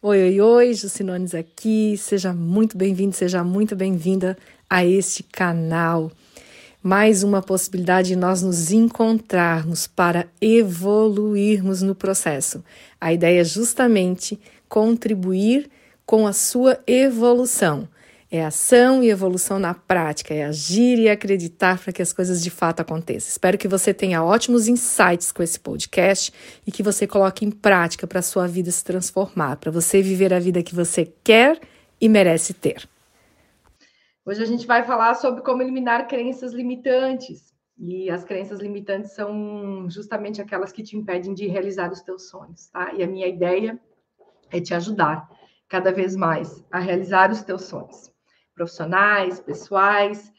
Oi, oi, oi, Jucinones aqui. Seja muito bem-vindo, seja muito bem-vinda a este canal. Mais uma possibilidade de nós nos encontrarmos para evoluirmos no processo. A ideia é justamente contribuir com a sua evolução. É ação e evolução na prática, é agir e acreditar para que as coisas de fato aconteçam. Espero que você tenha ótimos insights com esse podcast e que você coloque em prática para a sua vida se transformar, para você viver a vida que você quer e merece ter. Hoje a gente vai falar sobre como eliminar crenças limitantes. E as crenças limitantes são justamente aquelas que te impedem de realizar os teus sonhos, tá? E a minha ideia é te ajudar cada vez mais a realizar os teus sonhos profissionais, pessoais.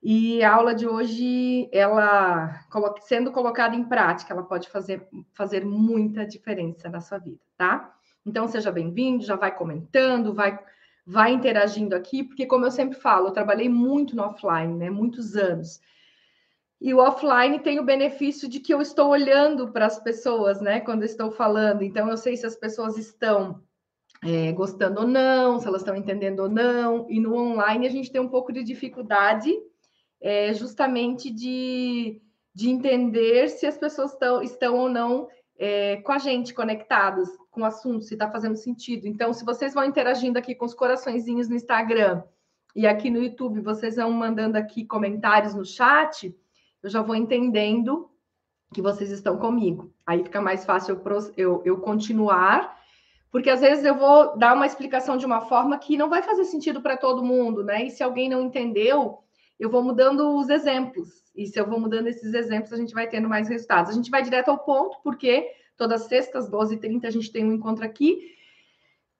E a aula de hoje, ela sendo colocada em prática, ela pode fazer, fazer muita diferença na sua vida, tá? Então, seja bem-vindo, já vai comentando, vai, vai interagindo aqui, porque, como eu sempre falo, eu trabalhei muito no offline, né? Muitos anos. E o offline tem o benefício de que eu estou olhando para as pessoas, né? Quando estou falando. Então, eu sei se as pessoas estão é, gostando ou não, se elas estão entendendo ou não. E no online a gente tem um pouco de dificuldade, é, justamente de, de entender se as pessoas estão, estão ou não é, com a gente, conectadas com o assunto, se está fazendo sentido. Então, se vocês vão interagindo aqui com os coraçõezinhos no Instagram e aqui no YouTube, vocês vão mandando aqui comentários no chat, eu já vou entendendo que vocês estão comigo. Aí fica mais fácil eu, eu, eu continuar porque às vezes eu vou dar uma explicação de uma forma que não vai fazer sentido para todo mundo, né? E se alguém não entendeu, eu vou mudando os exemplos. E se eu vou mudando esses exemplos, a gente vai tendo mais resultados. A gente vai direto ao ponto, porque todas as sextas, 12h30, a gente tem um encontro aqui.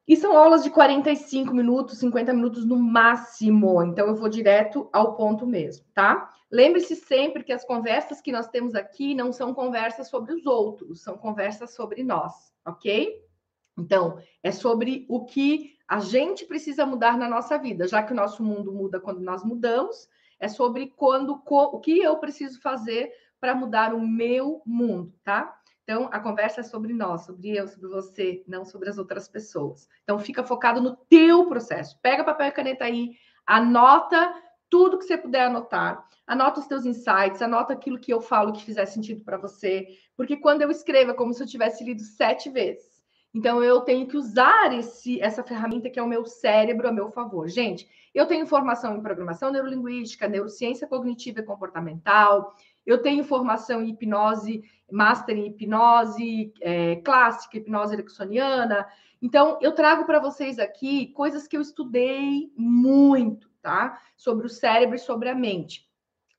E são aulas de 45 minutos, 50 minutos no máximo. Então, eu vou direto ao ponto mesmo, tá? Lembre-se sempre que as conversas que nós temos aqui não são conversas sobre os outros, são conversas sobre nós, ok? Então, é sobre o que a gente precisa mudar na nossa vida, já que o nosso mundo muda quando nós mudamos, é sobre quando o que eu preciso fazer para mudar o meu mundo, tá? Então, a conversa é sobre nós, sobre eu, sobre você, não sobre as outras pessoas. Então, fica focado no teu processo. Pega papel e caneta aí, anota tudo que você puder anotar. Anota os teus insights, anota aquilo que eu falo que fizer sentido para você. Porque quando eu escrevo, é como se eu tivesse lido sete vezes. Então, eu tenho que usar esse, essa ferramenta que é o meu cérebro a meu favor. Gente, eu tenho formação em programação neurolinguística, neurociência cognitiva e comportamental, eu tenho formação em hipnose, master em hipnose é, clássica, hipnose ericksoniana. Então, eu trago para vocês aqui coisas que eu estudei muito, tá? Sobre o cérebro e sobre a mente.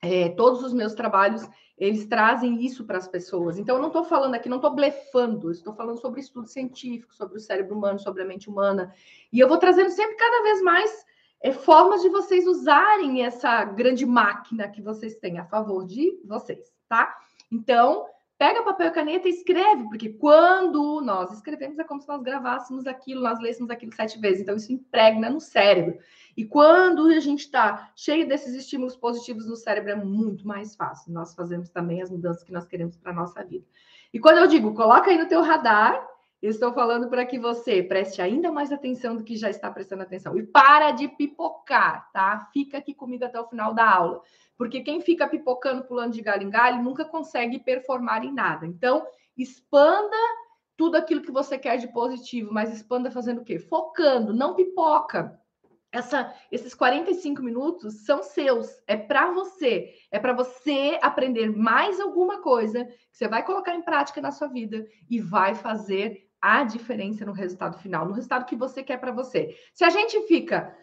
É, todos os meus trabalhos eles trazem isso para as pessoas. Então, eu não estou falando aqui, não estou blefando, estou falando sobre estudo científico, sobre o cérebro humano, sobre a mente humana. E eu vou trazendo sempre cada vez mais é, formas de vocês usarem essa grande máquina que vocês têm a favor de vocês, tá? Então, pega papel e caneta e escreve, porque quando nós escrevemos é como se nós gravássemos aquilo, nós lêssemos aquilo sete vezes. Então, isso impregna no cérebro. E quando a gente está cheio desses estímulos positivos no cérebro, é muito mais fácil. Nós fazemos também as mudanças que nós queremos para a nossa vida. E quando eu digo, coloca aí no teu radar, estou falando para que você preste ainda mais atenção do que já está prestando atenção. E para de pipocar, tá? Fica aqui comigo até o final da aula. Porque quem fica pipocando, pulando de galho em galho, nunca consegue performar em nada. Então, expanda tudo aquilo que você quer de positivo, mas expanda fazendo o quê? Focando, não pipoca essa, esses 45 minutos são seus, é para você, é para você aprender mais alguma coisa que você vai colocar em prática na sua vida e vai fazer a diferença no resultado final, no resultado que você quer para você. Se a gente fica,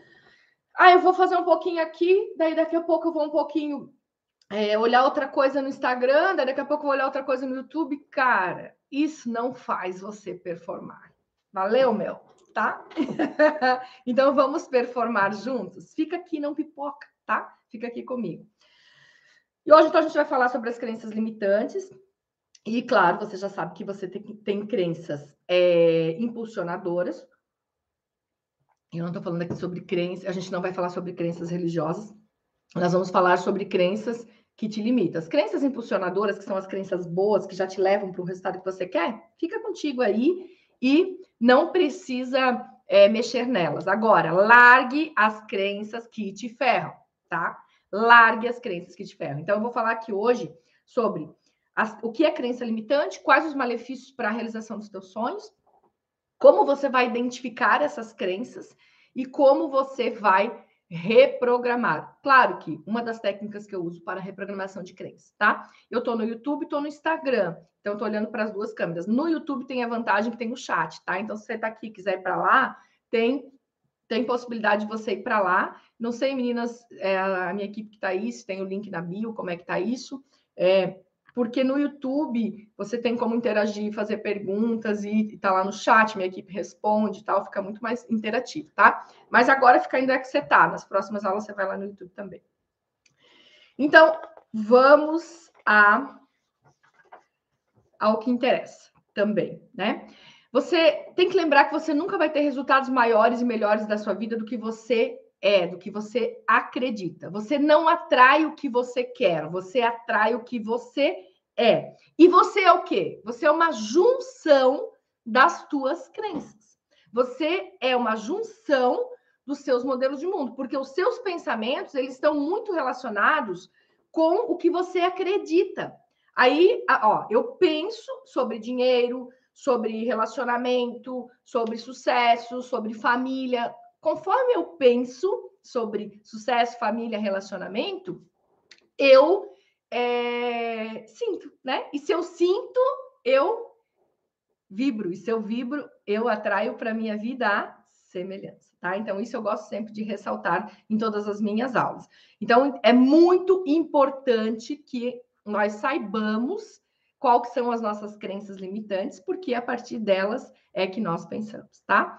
ah, eu vou fazer um pouquinho aqui, daí daqui a pouco eu vou um pouquinho é, olhar outra coisa no Instagram, daí daqui a pouco eu vou olhar outra coisa no YouTube, cara, isso não faz você performar. Valeu, meu? tá? então vamos performar juntos? Fica aqui, não pipoca, tá? Fica aqui comigo. E hoje então a gente vai falar sobre as crenças limitantes. E claro, você já sabe que você tem, tem crenças é, impulsionadoras. Eu não estou falando aqui sobre crenças, a gente não vai falar sobre crenças religiosas. Nós vamos falar sobre crenças que te limitam. As crenças impulsionadoras, que são as crenças boas, que já te levam para o resultado que você quer, fica contigo aí e não precisa é, mexer nelas. Agora, largue as crenças que te ferram, tá? Largue as crenças que te ferram. Então, eu vou falar aqui hoje sobre as, o que é crença limitante, quais os malefícios para a realização dos teus sonhos, como você vai identificar essas crenças e como você vai reprogramar. Claro que uma das técnicas que eu uso para reprogramação de crenças, tá? Eu estou no YouTube, estou no Instagram, então estou olhando para as duas câmeras. No YouTube tem a vantagem que tem o chat, tá? Então se você está aqui quiser ir para lá, tem tem possibilidade de você ir para lá. Não sei, meninas, é, a minha equipe que está aí, se tem o link na bio, como é que está isso. É, porque no YouTube você tem como interagir, fazer perguntas e, e tá lá no chat, minha equipe responde e tal, fica muito mais interativo, tá? Mas agora fica ainda que você tá, nas próximas aulas você vai lá no YouTube também. Então, vamos a ao que interessa também, né? Você tem que lembrar que você nunca vai ter resultados maiores e melhores da sua vida do que você é, do que você acredita. Você não atrai o que você quer, você atrai o que você é. E você é o quê? Você é uma junção das tuas crenças. Você é uma junção dos seus modelos de mundo, porque os seus pensamentos, eles estão muito relacionados com o que você acredita. Aí, ó, eu penso sobre dinheiro, sobre relacionamento, sobre sucesso, sobre família conforme eu penso sobre sucesso, família, relacionamento, eu é, sinto, né? E se eu sinto, eu vibro. E se eu vibro, eu atraio para minha vida a semelhança, tá? Então, isso eu gosto sempre de ressaltar em todas as minhas aulas. Então, é muito importante que nós saibamos quais são as nossas crenças limitantes, porque a partir delas é que nós pensamos, tá?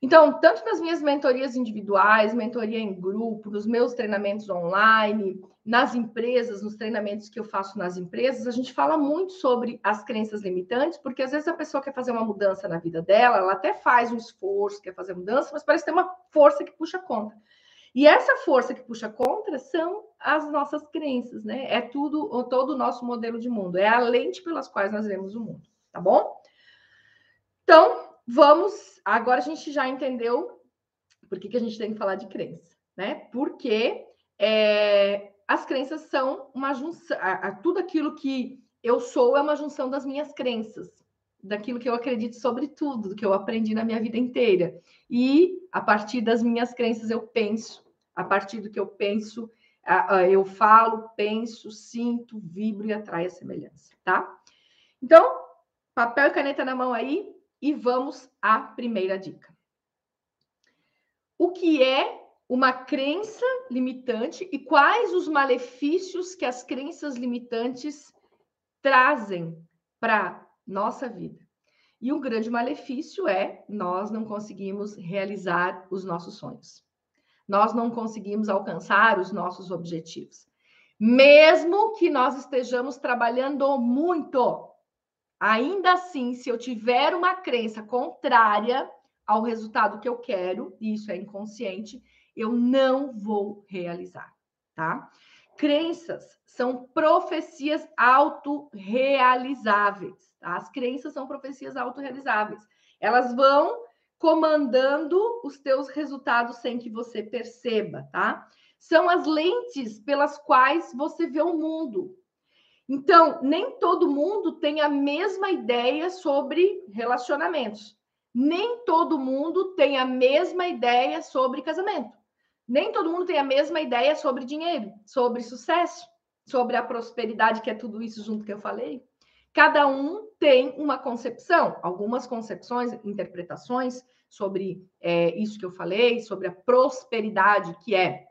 Então, tanto nas minhas mentorias individuais, mentoria em grupo, nos meus treinamentos online, nas empresas, nos treinamentos que eu faço nas empresas, a gente fala muito sobre as crenças limitantes, porque às vezes a pessoa quer fazer uma mudança na vida dela, ela até faz um esforço, quer fazer mudança, mas parece ter uma força que puxa contra. E essa força que puxa contra são as nossas crenças, né? É tudo, todo o nosso modelo de mundo, é a lente pelas quais nós vemos o mundo, tá bom? Então, Vamos, agora a gente já entendeu por que, que a gente tem que falar de crença, né? Porque é, as crenças são uma junção, a, a, tudo aquilo que eu sou é uma junção das minhas crenças, daquilo que eu acredito sobre tudo, do que eu aprendi na minha vida inteira. E a partir das minhas crenças eu penso, a partir do que eu penso, eu falo, penso, sinto, vibro e atraio a semelhança, tá? Então, papel e caneta na mão aí, e vamos à primeira dica. O que é uma crença limitante e quais os malefícios que as crenças limitantes trazem para nossa vida? E um grande malefício é nós não conseguimos realizar os nossos sonhos. Nós não conseguimos alcançar os nossos objetivos. Mesmo que nós estejamos trabalhando muito, Ainda assim, se eu tiver uma crença contrária ao resultado que eu quero, e isso é inconsciente, eu não vou realizar, tá? Crenças são profecias autorrealizáveis, tá? As crenças são profecias autorrealizáveis. Elas vão comandando os teus resultados sem que você perceba, tá? São as lentes pelas quais você vê o mundo. Então, nem todo mundo tem a mesma ideia sobre relacionamentos. Nem todo mundo tem a mesma ideia sobre casamento. Nem todo mundo tem a mesma ideia sobre dinheiro, sobre sucesso, sobre a prosperidade, que é tudo isso junto que eu falei. Cada um tem uma concepção, algumas concepções, interpretações sobre é, isso que eu falei, sobre a prosperidade, que é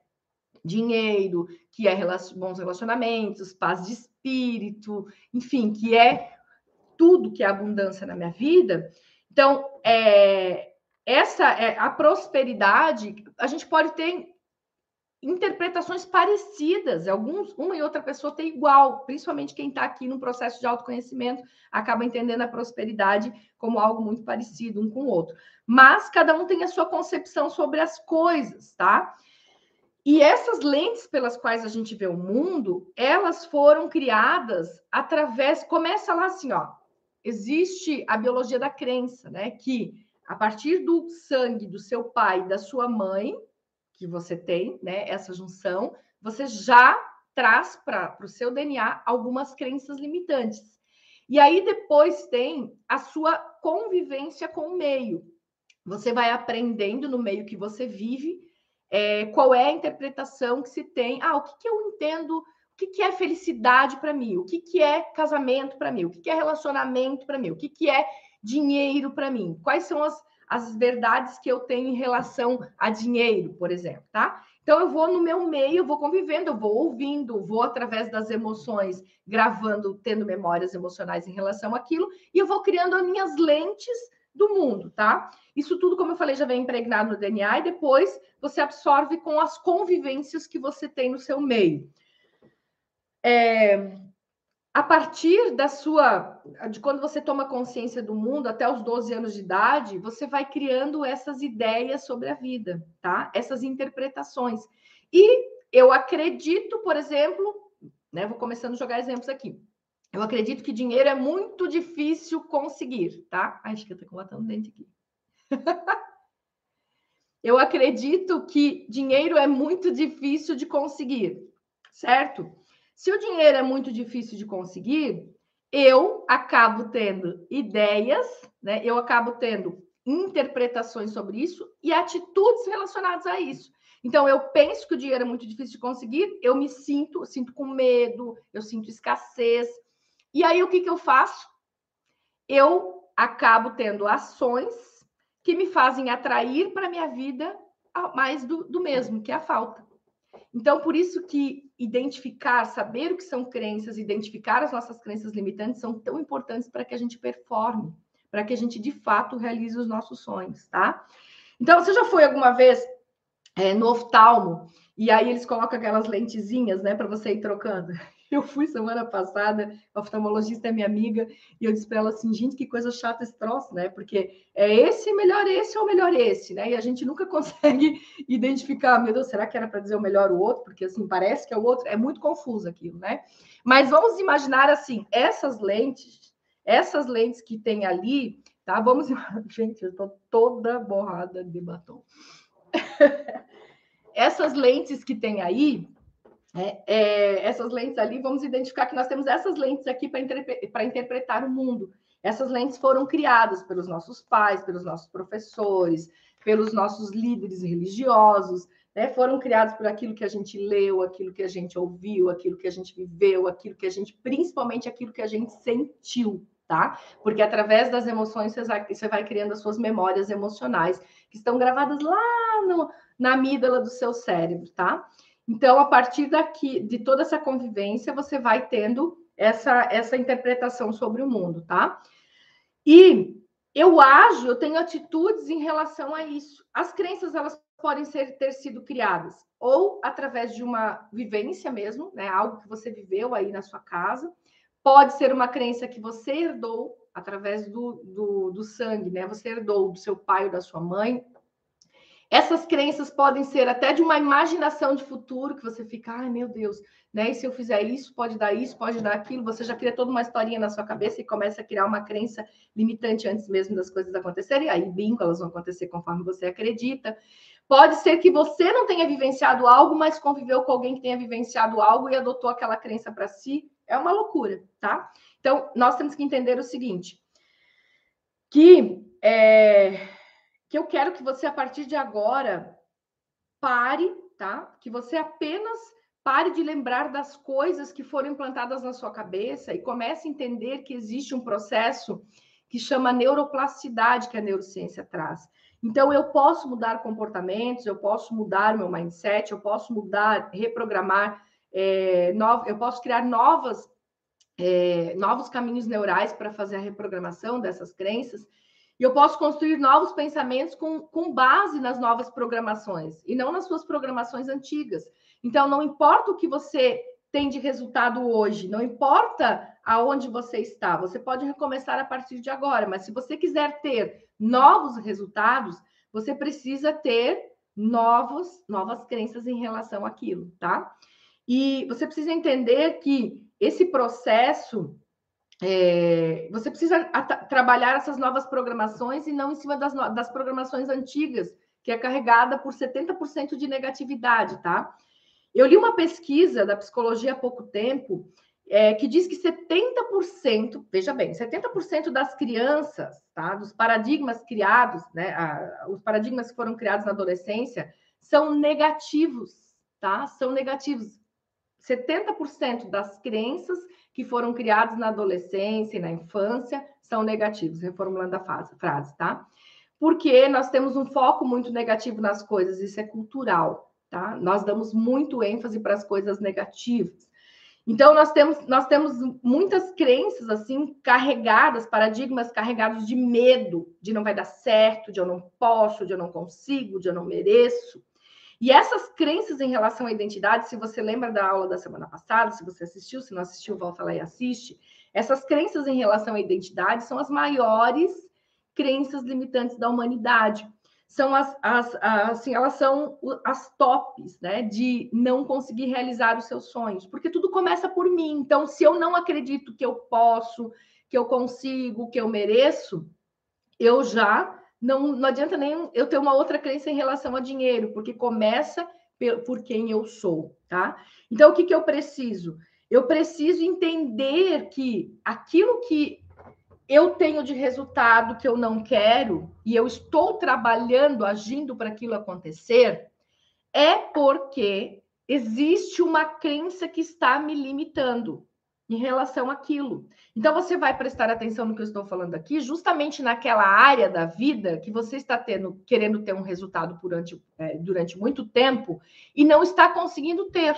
dinheiro, que é bons relacionamentos, paz de espírito, enfim, que é tudo que é abundância na minha vida. Então, é, essa é a prosperidade, a gente pode ter interpretações parecidas, alguns, uma e outra pessoa tem igual, principalmente quem está aqui no processo de autoconhecimento acaba entendendo a prosperidade como algo muito parecido um com o outro. Mas cada um tem a sua concepção sobre as coisas, tá? E essas lentes pelas quais a gente vê o mundo, elas foram criadas através. Começa lá assim, ó. existe a biologia da crença, né? Que a partir do sangue do seu pai da sua mãe, que você tem, né? Essa junção, você já traz para o seu DNA algumas crenças limitantes. E aí depois tem a sua convivência com o meio. Você vai aprendendo no meio que você vive é, qual é a interpretação que se tem. Ah, o que, que eu entendo o que, que é felicidade para mim? O que, que é casamento para mim? O que, que é relacionamento para mim? O que, que é dinheiro para mim? Quais são as, as verdades que eu tenho em relação a dinheiro, por exemplo, tá? Então eu vou no meu meio, eu vou convivendo, eu vou ouvindo, vou através das emoções, gravando, tendo memórias emocionais em relação àquilo, e eu vou criando as minhas lentes do mundo, tá? Isso tudo, como eu falei, já vem impregnado no DNA e depois você absorve com as convivências que você tem no seu meio é, a partir da sua, de quando você toma consciência do mundo até os 12 anos de idade, você vai criando essas ideias sobre a vida, tá? Essas interpretações. E eu acredito, por exemplo, né, vou começando a jogar exemplos aqui. Eu acredito que dinheiro é muito difícil conseguir, tá? Acho que eu tô com dente aqui. Eu acredito que dinheiro é muito difícil de conseguir, certo? Se o dinheiro é muito difícil de conseguir, eu acabo tendo ideias, né? Eu acabo tendo interpretações sobre isso e atitudes relacionadas a isso. Então, eu penso que o dinheiro é muito difícil de conseguir, eu me sinto, sinto com medo, eu sinto escassez. E aí, o que, que eu faço? Eu acabo tendo ações que me fazem atrair para a minha vida mais do, do mesmo, que é a falta. Então, por isso que identificar, saber o que são crenças, identificar as nossas crenças limitantes são tão importantes para que a gente performe, para que a gente de fato realize os nossos sonhos, tá? Então, você já foi alguma vez é, no oftalmo e aí eles colocam aquelas lentezinhas, né, para você ir trocando? Eu fui semana passada, a oftalmologista é minha amiga, e eu disse para ela assim, gente, que coisa chata esse troço, né? Porque é esse melhor esse ou melhor esse, né? E a gente nunca consegue identificar, meu Deus, será que era para dizer o melhor o outro? Porque assim, parece que é o outro, é muito confuso aquilo, né? Mas vamos imaginar assim, essas lentes, essas lentes que tem ali, tá? Vamos, gente, eu estou toda borrada de batom. essas lentes que tem aí, é, é, essas lentes ali, vamos identificar que nós temos essas lentes aqui para interpre interpretar o mundo. Essas lentes foram criadas pelos nossos pais, pelos nossos professores, pelos nossos líderes religiosos, né? foram criados por aquilo que a gente leu, aquilo que a gente ouviu, aquilo que a gente viveu, aquilo que a gente, principalmente aquilo que a gente sentiu, tá? Porque através das emoções você vai, criando as suas memórias emocionais, que estão gravadas lá no, na amígdala do seu cérebro, tá? Então, a partir daqui, de toda essa convivência, você vai tendo essa, essa interpretação sobre o mundo, tá? E eu ajo, eu tenho atitudes em relação a isso. As crenças, elas podem ser, ter sido criadas ou através de uma vivência mesmo, né? Algo que você viveu aí na sua casa. Pode ser uma crença que você herdou através do, do, do sangue, né? Você herdou do seu pai ou da sua mãe, essas crenças podem ser até de uma imaginação de futuro, que você fica, ai meu Deus, né? E se eu fizer isso, pode dar isso, pode dar aquilo. Você já cria toda uma historinha na sua cabeça e começa a criar uma crença limitante antes mesmo das coisas acontecerem. Aí, bingo, elas vão acontecer conforme você acredita. Pode ser que você não tenha vivenciado algo, mas conviveu com alguém que tenha vivenciado algo e adotou aquela crença para si. É uma loucura, tá? Então, nós temos que entender o seguinte: que é, que eu quero que você, a partir de agora, pare, tá? Que você apenas pare de lembrar das coisas que foram implantadas na sua cabeça e comece a entender que existe um processo que chama neuroplasticidade que a neurociência traz. Então, eu posso mudar comportamentos, eu posso mudar meu mindset, eu posso mudar, reprogramar, é, novo, eu posso criar novas, é, novos caminhos neurais para fazer a reprogramação dessas crenças e eu posso construir novos pensamentos com, com base nas novas programações e não nas suas programações antigas. Então, não importa o que você tem de resultado hoje, não importa aonde você está, você pode recomeçar a partir de agora, mas se você quiser ter novos resultados, você precisa ter novos, novas crenças em relação àquilo, tá? E você precisa entender que esse processo é, você precisa trabalhar essas novas programações e não em cima das, das programações antigas, que é carregada por 70% de negatividade, tá? Eu li uma pesquisa da psicologia há pouco tempo é, que diz que 70%, veja bem, 70% das crianças, tá, dos paradigmas criados, né, a, os paradigmas que foram criados na adolescência, são negativos, tá? São negativos. 70% das crenças que foram criadas na adolescência e na infância são negativos, reformulando a fase, frase, tá? Porque nós temos um foco muito negativo nas coisas, isso é cultural, tá? Nós damos muito ênfase para as coisas negativas. Então, nós temos, nós temos muitas crenças, assim, carregadas, paradigmas carregados de medo, de não vai dar certo, de eu não posso, de eu não consigo, de eu não mereço. E essas crenças em relação à identidade, se você lembra da aula da semana passada, se você assistiu, se não assistiu, volta lá e assiste. Essas crenças em relação à identidade são as maiores crenças limitantes da humanidade são as, as, as, assim, elas são as tops, né, de não conseguir realizar os seus sonhos, porque tudo começa por mim. Então, se eu não acredito que eu posso, que eu consigo, que eu mereço, eu já não, não adianta nem eu ter uma outra crença em relação a dinheiro, porque começa por quem eu sou, tá? Então, o que, que eu preciso? Eu preciso entender que aquilo que eu tenho de resultado que eu não quero e eu estou trabalhando, agindo para aquilo acontecer, é porque existe uma crença que está me limitando em relação àquilo. Então você vai prestar atenção no que eu estou falando aqui, justamente naquela área da vida que você está tendo, querendo ter um resultado durante, é, durante muito tempo e não está conseguindo ter.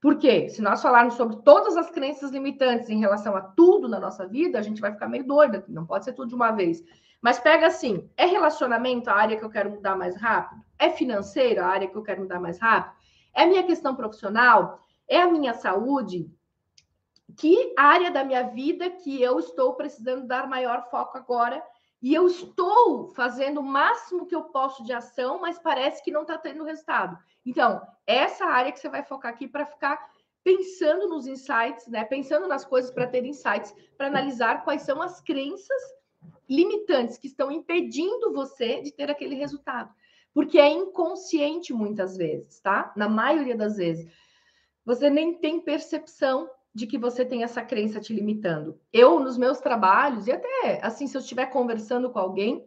Por quê? Se nós falarmos sobre todas as crenças limitantes em relação a tudo na nossa vida, a gente vai ficar meio doida, não pode ser tudo de uma vez. Mas pega assim: é relacionamento a área que eu quero mudar mais rápido? É financeiro a área que eu quero mudar mais rápido? É minha questão profissional? É a minha saúde? Que área da minha vida que eu estou precisando dar maior foco agora? E eu estou fazendo o máximo que eu posso de ação, mas parece que não está tendo resultado. Então, essa área que você vai focar aqui para ficar pensando nos insights, né? Pensando nas coisas para ter insights, para analisar quais são as crenças limitantes que estão impedindo você de ter aquele resultado. Porque é inconsciente muitas vezes, tá? Na maioria das vezes. Você nem tem percepção de que você tem essa crença te limitando. Eu, nos meus trabalhos, e até assim, se eu estiver conversando com alguém,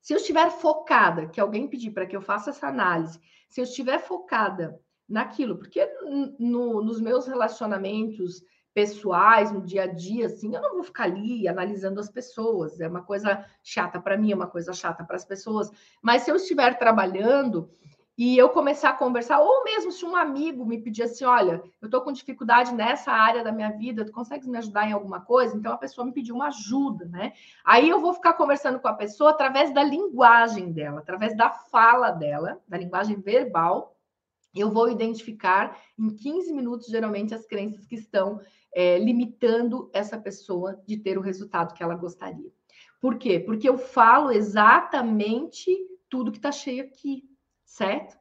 se eu estiver focada, que alguém pedir para que eu faça essa análise, se eu estiver focada naquilo, porque no, nos meus relacionamentos pessoais, no dia a dia, assim, eu não vou ficar ali analisando as pessoas, é uma coisa chata para mim, é uma coisa chata para as pessoas, mas se eu estiver trabalhando, e eu começar a conversar, ou mesmo se um amigo me pedir assim, olha, eu estou com dificuldade nessa área da minha vida, tu consegues me ajudar em alguma coisa? Então a pessoa me pediu uma ajuda, né? Aí eu vou ficar conversando com a pessoa através da linguagem dela, através da fala dela, da linguagem verbal. Eu vou identificar em 15 minutos, geralmente, as crenças que estão é, limitando essa pessoa de ter o resultado que ela gostaria. Por quê? Porque eu falo exatamente tudo que está cheio aqui certo?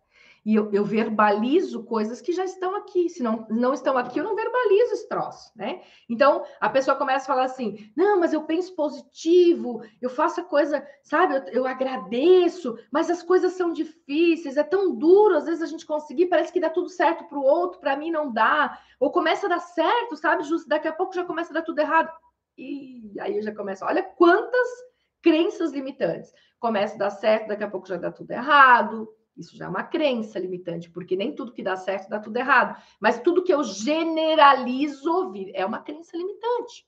E eu, eu, verbalizo coisas que já estão aqui. Se não, não estão aqui, eu não verbalizo esse troço, né? Então, a pessoa começa a falar assim: não, mas eu penso positivo, eu faço a coisa, sabe? Eu, eu agradeço, mas as coisas são difíceis, é tão duro, às vezes a gente conseguir, parece que dá tudo certo para o outro, para mim não dá. Ou começa a dar certo, sabe? Justo daqui a pouco já começa a dar tudo errado. E aí eu já começo, olha quantas crenças limitantes. Começa a dar certo, daqui a pouco já dá tudo errado isso já é uma crença limitante, porque nem tudo que dá certo dá tudo errado. Mas tudo que eu generalizo é uma crença limitante.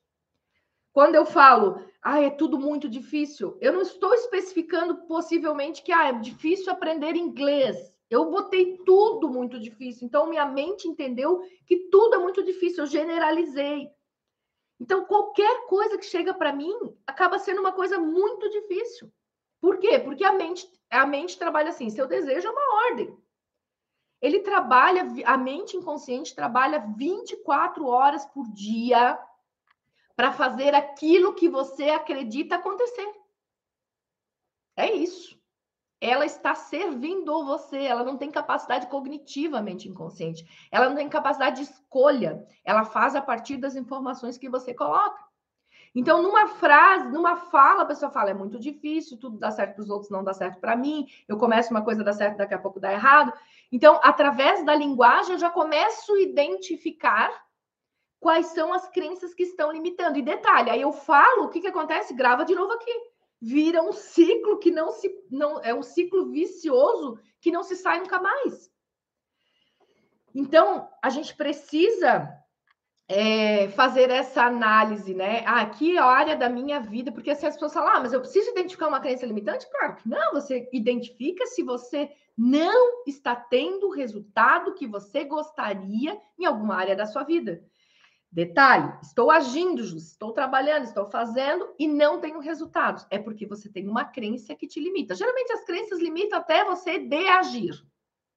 Quando eu falo, ah, é tudo muito difícil, eu não estou especificando possivelmente que ah, é difícil aprender inglês. Eu botei tudo muito difícil. Então, minha mente entendeu que tudo é muito difícil. Eu generalizei. Então, qualquer coisa que chega para mim acaba sendo uma coisa muito difícil. Por quê? Porque a mente, a mente trabalha assim, seu desejo é uma ordem. Ele trabalha, a mente inconsciente trabalha 24 horas por dia para fazer aquilo que você acredita acontecer. É isso. ela está servindo você, ela não tem capacidade cognitivamente inconsciente, ela não tem capacidade de escolha, ela faz a partir das informações que você coloca. Então, numa frase, numa fala, a pessoa fala: é muito difícil, tudo dá certo para os outros, não dá certo para mim. Eu começo uma coisa, dá certo, daqui a pouco dá errado. Então, através da linguagem, eu já começo a identificar quais são as crenças que estão limitando. E detalhe, aí eu falo, o que, que acontece? Grava de novo aqui. Vira um ciclo que não se. não É um ciclo vicioso que não se sai nunca mais. Então, a gente precisa é, fazer essa análise, né? Ah, aqui é a área da minha vida, porque assim as pessoas falam, ah, mas eu preciso identificar uma crença limitante? Claro que não, você identifica se você não está tendo o resultado que você gostaria em alguma área da sua vida. Detalhe: estou agindo, estou trabalhando, estou fazendo e não tenho resultados. É porque você tem uma crença que te limita. Geralmente as crenças limitam até você de agir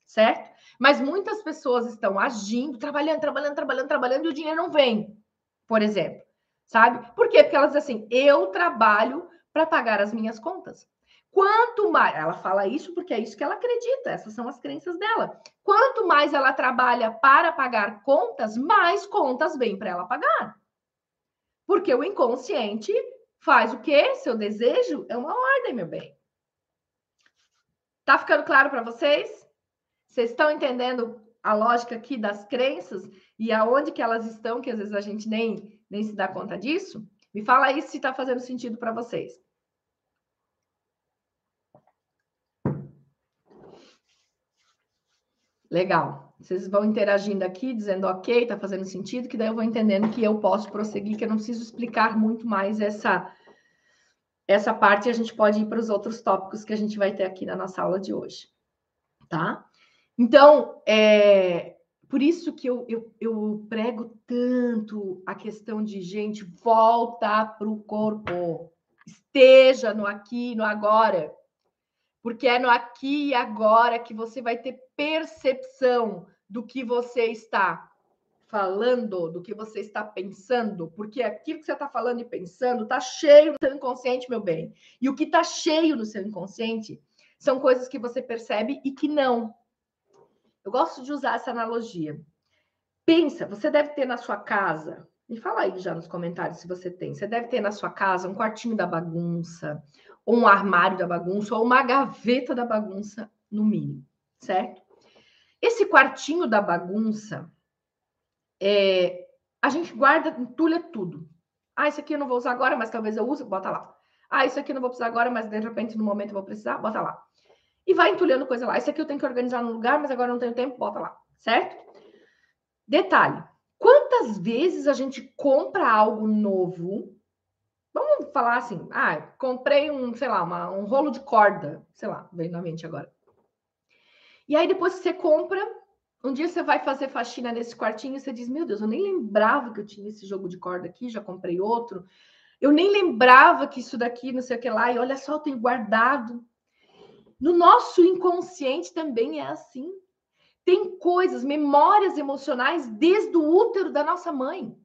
certo? Mas muitas pessoas estão agindo, trabalhando, trabalhando, trabalhando, trabalhando e o dinheiro não vem, por exemplo, sabe? Por quê? Porque elas dizem assim: eu trabalho para pagar as minhas contas. Quanto mais ela fala isso porque é isso que ela acredita, essas são as crenças dela. Quanto mais ela trabalha para pagar contas, mais contas vêm para ela pagar. Porque o inconsciente faz o quê? Seu desejo é uma ordem, meu bem. Tá ficando claro para vocês? Vocês estão entendendo a lógica aqui das crenças e aonde que elas estão, que às vezes a gente nem, nem se dá conta disso? Me fala aí se está fazendo sentido para vocês. Legal. Vocês vão interagindo aqui, dizendo ok, está fazendo sentido, que daí eu vou entendendo que eu posso prosseguir, que eu não preciso explicar muito mais essa, essa parte a gente pode ir para os outros tópicos que a gente vai ter aqui na nossa aula de hoje. Tá? Então, é por isso que eu, eu, eu prego tanto a questão de gente, volta para o corpo, esteja no aqui, no agora, porque é no aqui e agora que você vai ter percepção do que você está falando, do que você está pensando, porque aquilo que você está falando e pensando está cheio no seu inconsciente, meu bem. E o que está cheio no seu inconsciente são coisas que você percebe e que não. Eu gosto de usar essa analogia. Pensa, você deve ter na sua casa, me fala aí já nos comentários se você tem. Você deve ter na sua casa um quartinho da bagunça, ou um armário da bagunça, ou uma gaveta da bagunça, no mínimo, certo? Esse quartinho da bagunça, é, a gente guarda, entulha tudo. Ah, isso aqui eu não vou usar agora, mas talvez eu use, bota lá. Ah, isso aqui eu não vou precisar agora, mas de repente no momento eu vou precisar, bota lá e vai entulhando coisa lá. Isso aqui eu tenho que organizar no lugar, mas agora não tenho tempo, bota lá, certo? Detalhe: quantas vezes a gente compra algo novo? Vamos falar assim, ah, comprei um, sei lá, uma, um rolo de corda, sei lá, veio na mente agora. E aí depois você compra, um dia você vai fazer faxina nesse quartinho e você diz: Meu Deus, eu nem lembrava que eu tinha esse jogo de corda aqui, já comprei outro. Eu nem lembrava que isso daqui, não sei o que lá, e olha só, eu tenho guardado. No nosso inconsciente também é assim. Tem coisas, memórias emocionais desde o útero da nossa mãe.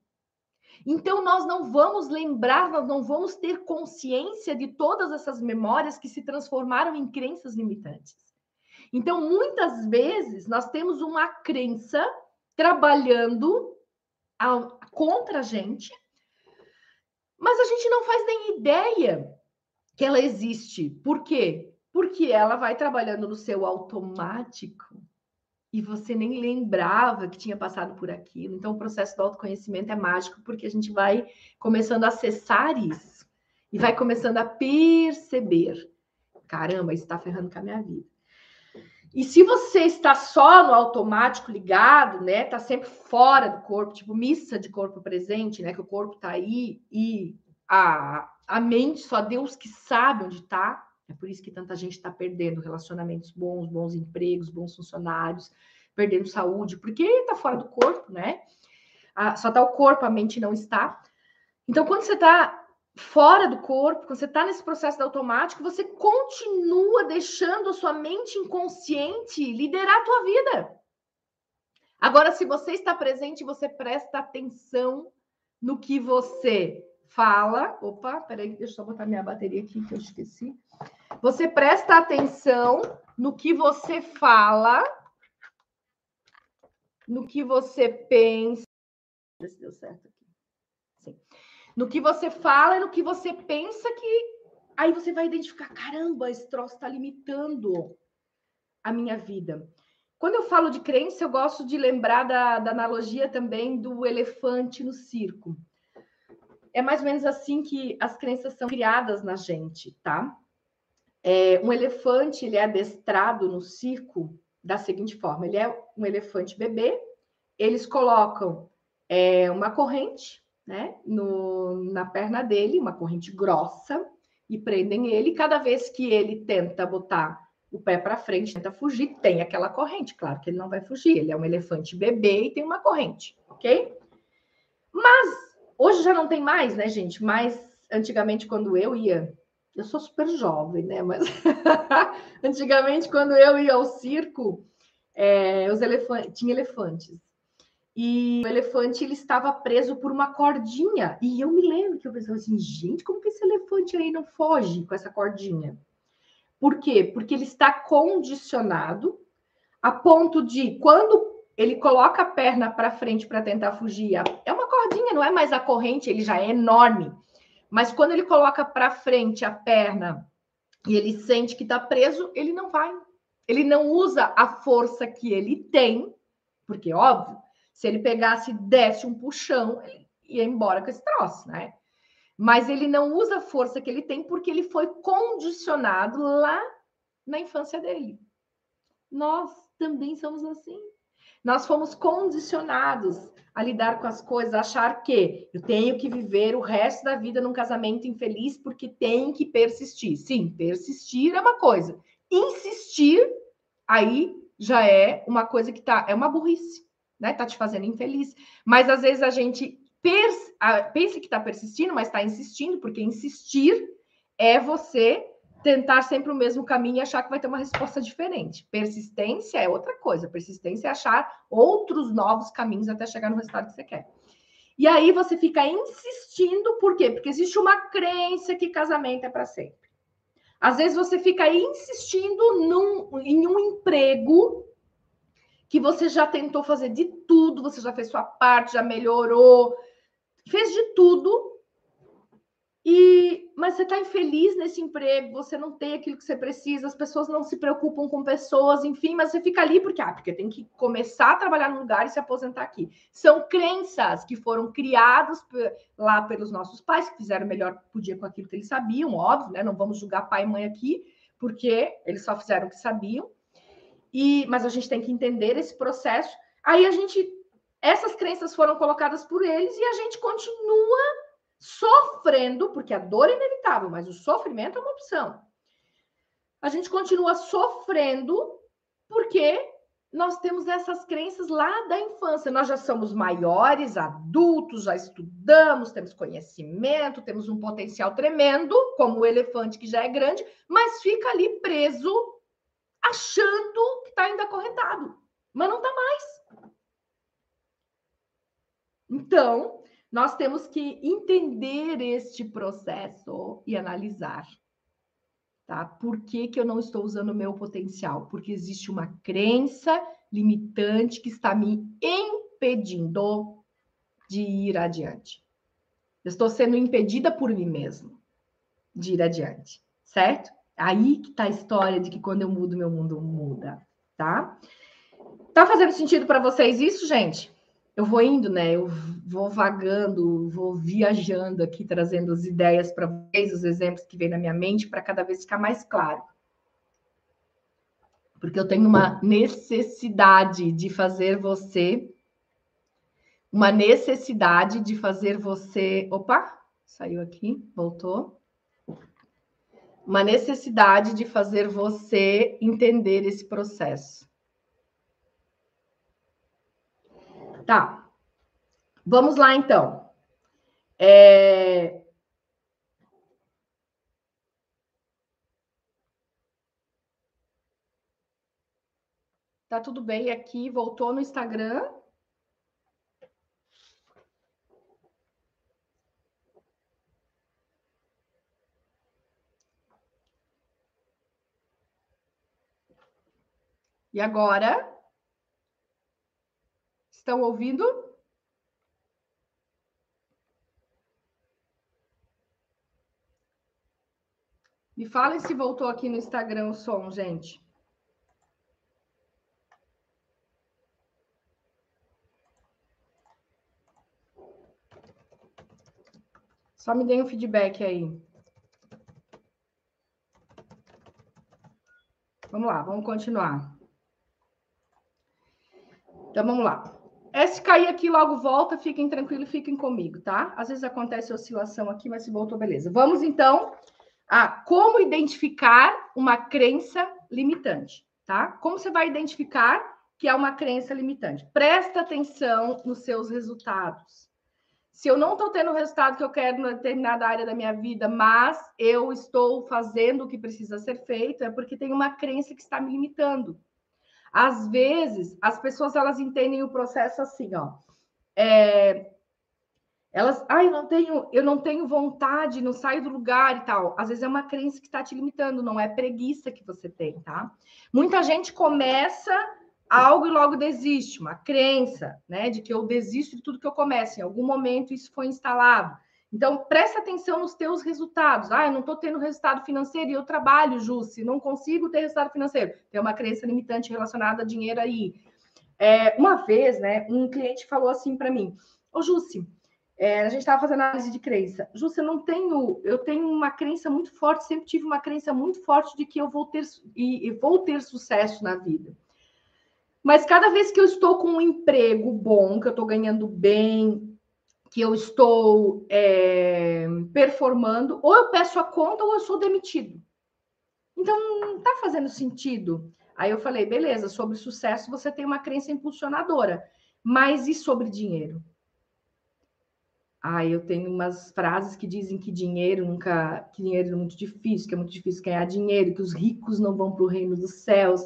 Então, nós não vamos lembrar, nós não vamos ter consciência de todas essas memórias que se transformaram em crenças limitantes. Então, muitas vezes, nós temos uma crença trabalhando contra a gente, mas a gente não faz nem ideia que ela existe. Por quê? Porque ela vai trabalhando no seu automático e você nem lembrava que tinha passado por aquilo. Então, o processo do autoconhecimento é mágico porque a gente vai começando a acessar isso e vai começando a perceber: caramba, isso está ferrando com a minha vida. E se você está só no automático ligado, né, tá sempre fora do corpo, tipo missa de corpo presente, né, que o corpo tá aí e a, a mente só Deus que sabe onde tá, é por isso que tanta gente está perdendo relacionamentos bons, bons empregos, bons funcionários, perdendo saúde, porque está fora do corpo, né? Só está o corpo, a mente não está. Então, quando você está fora do corpo, quando você está nesse processo automático, você continua deixando a sua mente inconsciente liderar a tua vida. Agora, se você está presente, você presta atenção no que você fala. Opa, peraí, deixa eu só botar minha bateria aqui que eu esqueci. Você presta atenção no que você fala, no que você pensa. Se deu certo aqui. Sim. No que você fala e no que você pensa que aí você vai identificar, caramba, esse troço está limitando a minha vida. Quando eu falo de crença, eu gosto de lembrar da, da analogia também do elefante no circo. É mais ou menos assim que as crenças são criadas na gente, tá? É, um elefante ele é adestrado no circo da seguinte forma: ele é um elefante bebê, eles colocam é, uma corrente né, no, na perna dele, uma corrente grossa, e prendem ele. Cada vez que ele tenta botar o pé para frente, tenta fugir, tem aquela corrente. Claro que ele não vai fugir, ele é um elefante bebê e tem uma corrente, ok? Mas hoje já não tem mais, né, gente? Mas antigamente, quando eu ia eu sou super jovem, né? Mas antigamente, quando eu ia ao circo, é, os elefantes, tinha elefantes. E o elefante ele estava preso por uma cordinha. E eu me lembro que eu pensava assim, gente, como que esse elefante aí não foge com essa cordinha? Por quê? Porque ele está condicionado a ponto de quando ele coloca a perna para frente para tentar fugir, é uma cordinha, não é mais a corrente, ele já é enorme. Mas quando ele coloca para frente a perna e ele sente que está preso, ele não vai. Ele não usa a força que ele tem, porque, óbvio, se ele pegasse desse um puxão, ele ia embora com esse troço, né? Mas ele não usa a força que ele tem porque ele foi condicionado lá na infância dele. Nós também somos assim. Nós fomos condicionados a lidar com as coisas, a achar que eu tenho que viver o resto da vida num casamento infeliz porque tem que persistir. Sim, persistir é uma coisa. Insistir, aí já é uma coisa que tá, é uma burrice, né? Tá te fazendo infeliz. Mas às vezes a gente pensa que está persistindo, mas está insistindo, porque insistir é você tentar sempre o mesmo caminho e achar que vai ter uma resposta diferente. Persistência é outra coisa. Persistência é achar outros novos caminhos até chegar no resultado que você quer. E aí você fica insistindo, por quê? Porque existe uma crença que casamento é para sempre. Às vezes você fica insistindo num, em um emprego que você já tentou fazer de tudo, você já fez sua parte, já melhorou, fez de tudo, e, mas você está infeliz nesse emprego, você não tem aquilo que você precisa, as pessoas não se preocupam com pessoas, enfim, mas você fica ali porque, ah, porque tem que começar a trabalhar no lugar e se aposentar aqui. São crenças que foram criadas lá pelos nossos pais, que fizeram o melhor que podia com aquilo que eles sabiam, óbvio, né? Não vamos julgar pai e mãe aqui, porque eles só fizeram o que sabiam. E, mas a gente tem que entender esse processo. Aí a gente, essas crenças foram colocadas por eles e a gente continua sofrendo, porque a dor é inevitável, mas o sofrimento é uma opção. A gente continua sofrendo porque nós temos essas crenças lá da infância. Nós já somos maiores, adultos, já estudamos, temos conhecimento, temos um potencial tremendo, como o elefante que já é grande, mas fica ali preso, achando que está ainda acorrentado, mas não está mais. Então, nós temos que entender este processo e analisar. Tá? Por que, que eu não estou usando o meu potencial? Porque existe uma crença limitante que está me impedindo de ir adiante. Eu estou sendo impedida por mim mesmo de ir adiante, certo? Aí que está a história de que quando eu mudo, meu mundo muda, tá? Tá fazendo sentido para vocês isso, gente? Eu vou indo, né? Eu vou vagando, vou viajando aqui, trazendo as ideias para vocês, os exemplos que vêm na minha mente, para cada vez ficar mais claro. Porque eu tenho uma necessidade de fazer você. Uma necessidade de fazer você. Opa, saiu aqui, voltou. Uma necessidade de fazer você entender esse processo. Tá. Vamos lá, então. É... Tá tudo bem aqui, voltou no Instagram. E agora? Estão ouvindo? Me falem se voltou aqui no Instagram o som, gente. Só me deem um feedback aí. Vamos lá, vamos continuar. Então, vamos lá. Se cair aqui, logo volta, fiquem tranquilos, fiquem comigo, tá? Às vezes acontece oscilação aqui, mas se voltou, beleza. Vamos, então, a como identificar uma crença limitante, tá? Como você vai identificar que é uma crença limitante? Presta atenção nos seus resultados. Se eu não estou tendo o resultado que eu quero em determinada área da minha vida, mas eu estou fazendo o que precisa ser feito, é porque tem uma crença que está me limitando. Às vezes, as pessoas elas entendem o processo assim, ó. É, elas, ah, eu não tenho, eu não tenho vontade, não saio do lugar e tal. Às vezes é uma crença que está te limitando, não é preguiça que você tem, tá? Muita gente começa algo e logo desiste, uma crença, né, de que eu desisto de tudo que eu começo. Em algum momento isso foi instalado. Então, presta atenção nos teus resultados. Ah, eu não estou tendo resultado financeiro e eu trabalho, Jussi, não consigo ter resultado financeiro. Tem uma crença limitante relacionada a dinheiro aí. É, uma vez, né, um cliente falou assim para mim, ô Jussi, é, a gente estava fazendo análise de crença. Jussi, eu não tenho, eu tenho uma crença muito forte, sempre tive uma crença muito forte de que eu vou ter e, e vou ter sucesso na vida. Mas cada vez que eu estou com um emprego bom, que eu estou ganhando bem, que eu estou é, performando, ou eu peço a conta ou eu sou demitido. Então, não está fazendo sentido. Aí eu falei, beleza, sobre sucesso você tem uma crença impulsionadora, mas e sobre dinheiro? Ah, eu tenho umas frases que dizem que dinheiro nunca, que dinheiro é muito difícil, que é muito difícil ganhar dinheiro, que os ricos não vão para o reino dos céus,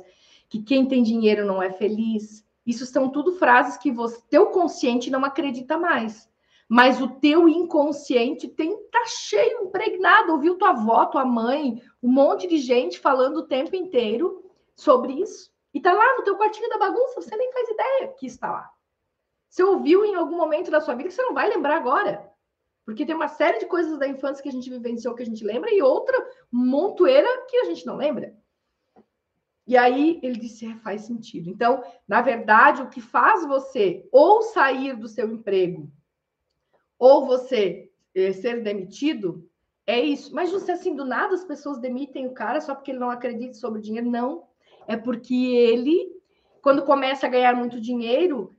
que quem tem dinheiro não é feliz. Isso são tudo frases que você, teu consciente não acredita mais. Mas o teu inconsciente tem tá cheio, impregnado. Ouviu tua avó, tua mãe, um monte de gente falando o tempo inteiro sobre isso. E tá lá no teu quartinho da bagunça, você nem faz ideia que está lá. Você ouviu em algum momento da sua vida que você não vai lembrar agora. Porque tem uma série de coisas da infância que a gente vivenciou que a gente lembra e outra montoeira que a gente não lembra. E aí ele disse: é, faz sentido. Então, na verdade, o que faz você ou sair do seu emprego ou você eh, ser demitido é isso. Mas você assim do nada as pessoas demitem o cara só porque ele não acredita sobre o dinheiro? Não. É porque ele, quando começa a ganhar muito dinheiro,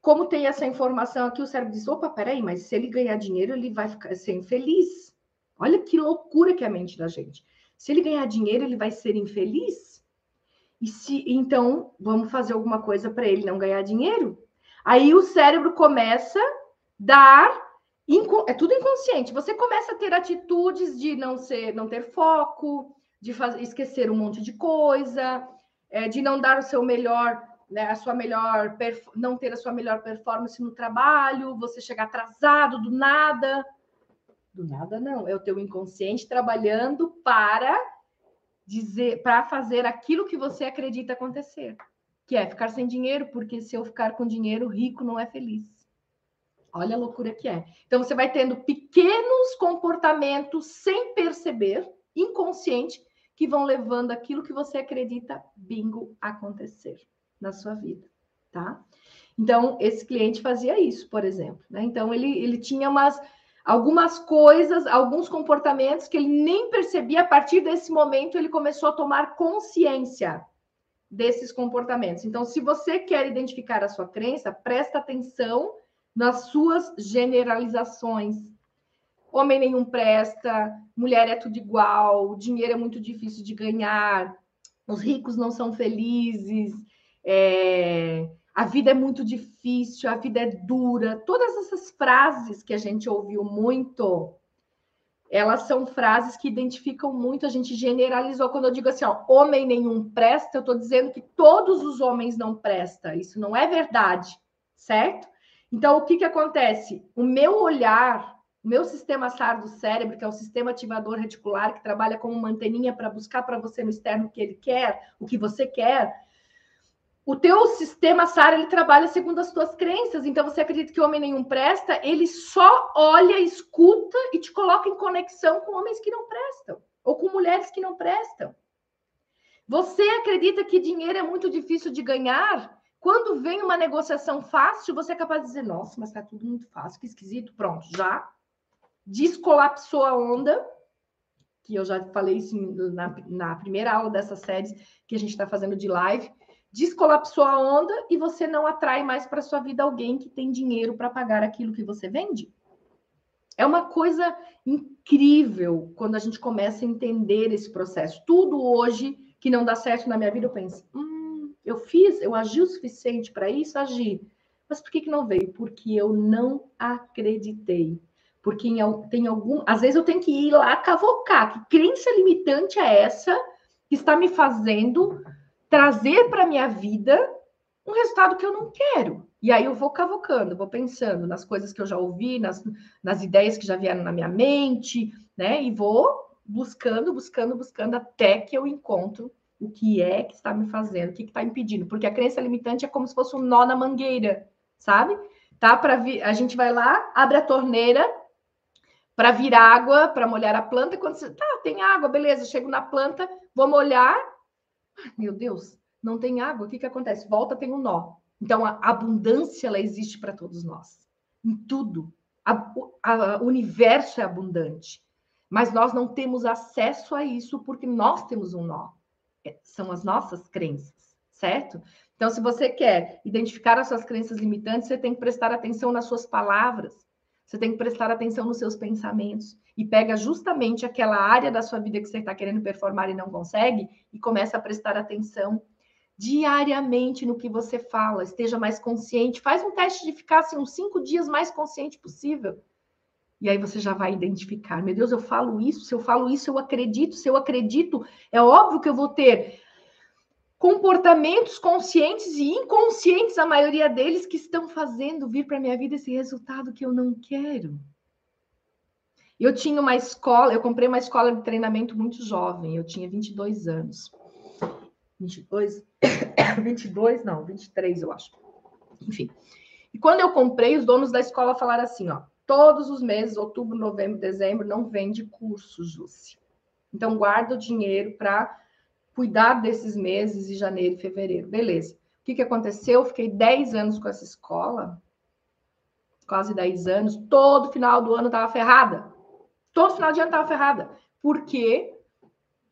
como tem essa informação aqui, o cérebro diz: opa, peraí, mas se ele ganhar dinheiro, ele vai ficar ser infeliz. Olha que loucura que é a mente da gente. Se ele ganhar dinheiro, ele vai ser infeliz? E se então vamos fazer alguma coisa para ele não ganhar dinheiro? Aí o cérebro começa dar é tudo inconsciente. Você começa a ter atitudes de não ser, não ter foco, de fazer, esquecer um monte de coisa, é, de não dar o seu melhor, né, a sua melhor, não ter a sua melhor performance no trabalho, você chegar atrasado do nada. Do nada não, é o teu inconsciente trabalhando para dizer para fazer aquilo que você acredita acontecer, que é ficar sem dinheiro, porque se eu ficar com dinheiro, rico não é feliz. Olha a loucura que é. Então você vai tendo pequenos comportamentos sem perceber, inconsciente, que vão levando aquilo que você acredita bingo acontecer na sua vida, tá? Então, esse cliente fazia isso, por exemplo, né? Então ele ele tinha umas algumas coisas, alguns comportamentos que ele nem percebia. A partir desse momento, ele começou a tomar consciência desses comportamentos. Então, se você quer identificar a sua crença, presta atenção nas suas generalizações. Homem nenhum presta, mulher é tudo igual, dinheiro é muito difícil de ganhar, os ricos não são felizes, é, a vida é muito difícil, a vida é dura. Todas essas frases que a gente ouviu muito, elas são frases que identificam muito, a gente generalizou. Quando eu digo assim, ó, homem nenhum presta, eu estou dizendo que todos os homens não prestam. Isso não é verdade, certo? Então, o que, que acontece? O meu olhar, o meu sistema SAR do cérebro, que é o sistema ativador reticular, que trabalha como uma anteninha para buscar para você no externo o que ele quer, o que você quer, o teu sistema SAR ele trabalha segundo as tuas crenças. Então você acredita que homem nenhum presta, ele só olha, escuta e te coloca em conexão com homens que não prestam ou com mulheres que não prestam. Você acredita que dinheiro é muito difícil de ganhar? Quando vem uma negociação fácil, você é capaz de dizer: "Nossa, mas está tudo muito fácil, que esquisito". Pronto, já descolapsou a onda que eu já falei isso na, na primeira aula dessa série que a gente está fazendo de live descolapsou a onda e você não atrai mais para sua vida alguém que tem dinheiro para pagar aquilo que você vende. É uma coisa incrível quando a gente começa a entender esse processo. Tudo hoje que não dá certo na minha vida, eu penso, hum, eu fiz, eu agi o suficiente para isso, agi. Mas por que, que não veio? Porque eu não acreditei. Porque em, tem algum. Às vezes eu tenho que ir lá cavocar. Que crença limitante é essa que está me fazendo trazer para minha vida um resultado que eu não quero. E aí eu vou cavocando, vou pensando nas coisas que eu já ouvi, nas, nas ideias que já vieram na minha mente, né? E vou buscando, buscando, buscando até que eu encontro o que é que está me fazendo, o que está impedindo. Porque a crença limitante é como se fosse um nó na mangueira, sabe? Tá para vir, a gente vai lá, abre a torneira para vir água, para molhar a planta. Quando você tá, tem água, beleza, chego na planta, vou molhar, meu Deus, não tem água, o que, que acontece? Volta, tem um nó. Então, a abundância, ela existe para todos nós. Em tudo. o universo é abundante. Mas nós não temos acesso a isso porque nós temos um nó. É, são as nossas crenças, certo? Então, se você quer identificar as suas crenças limitantes, você tem que prestar atenção nas suas palavras. Você tem que prestar atenção nos seus pensamentos e pega justamente aquela área da sua vida que você está querendo performar e não consegue e começa a prestar atenção diariamente no que você fala. Esteja mais consciente. Faz um teste de ficar assim, uns cinco dias mais consciente possível. E aí você já vai identificar. Meu Deus, eu falo isso. Se eu falo isso, eu acredito. Se eu acredito, é óbvio que eu vou ter comportamentos conscientes e inconscientes, a maioria deles, que estão fazendo vir para minha vida esse resultado que eu não quero. Eu tinha uma escola, eu comprei uma escola de treinamento muito jovem, eu tinha 22 anos. 22? 22, não, 23, eu acho. Enfim. E quando eu comprei, os donos da escola falaram assim, ó, todos os meses, outubro, novembro, dezembro, não vende curso, Jússi. Então, guarda o dinheiro para cuidar desses meses de janeiro e fevereiro. Beleza. O que, que aconteceu? Eu fiquei 10 anos com essa escola, quase 10 anos. Todo final do ano estava ferrada. Todo final de ano estava ferrada. Porque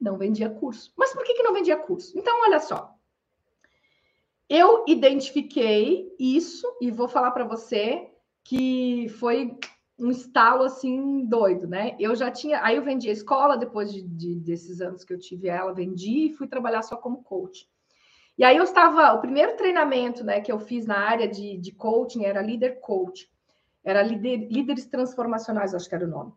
não vendia curso. Mas por que, que não vendia curso? Então, olha só. Eu identifiquei isso e vou falar para você que foi um estalo assim doido, né? Eu já tinha, aí eu vendi a escola depois de, de, desses anos que eu tive ela, vendi e fui trabalhar só como coach. E aí eu estava, o primeiro treinamento, né, que eu fiz na área de, de coaching era líder coach, era líder, líderes transformacionais, acho que era o nome.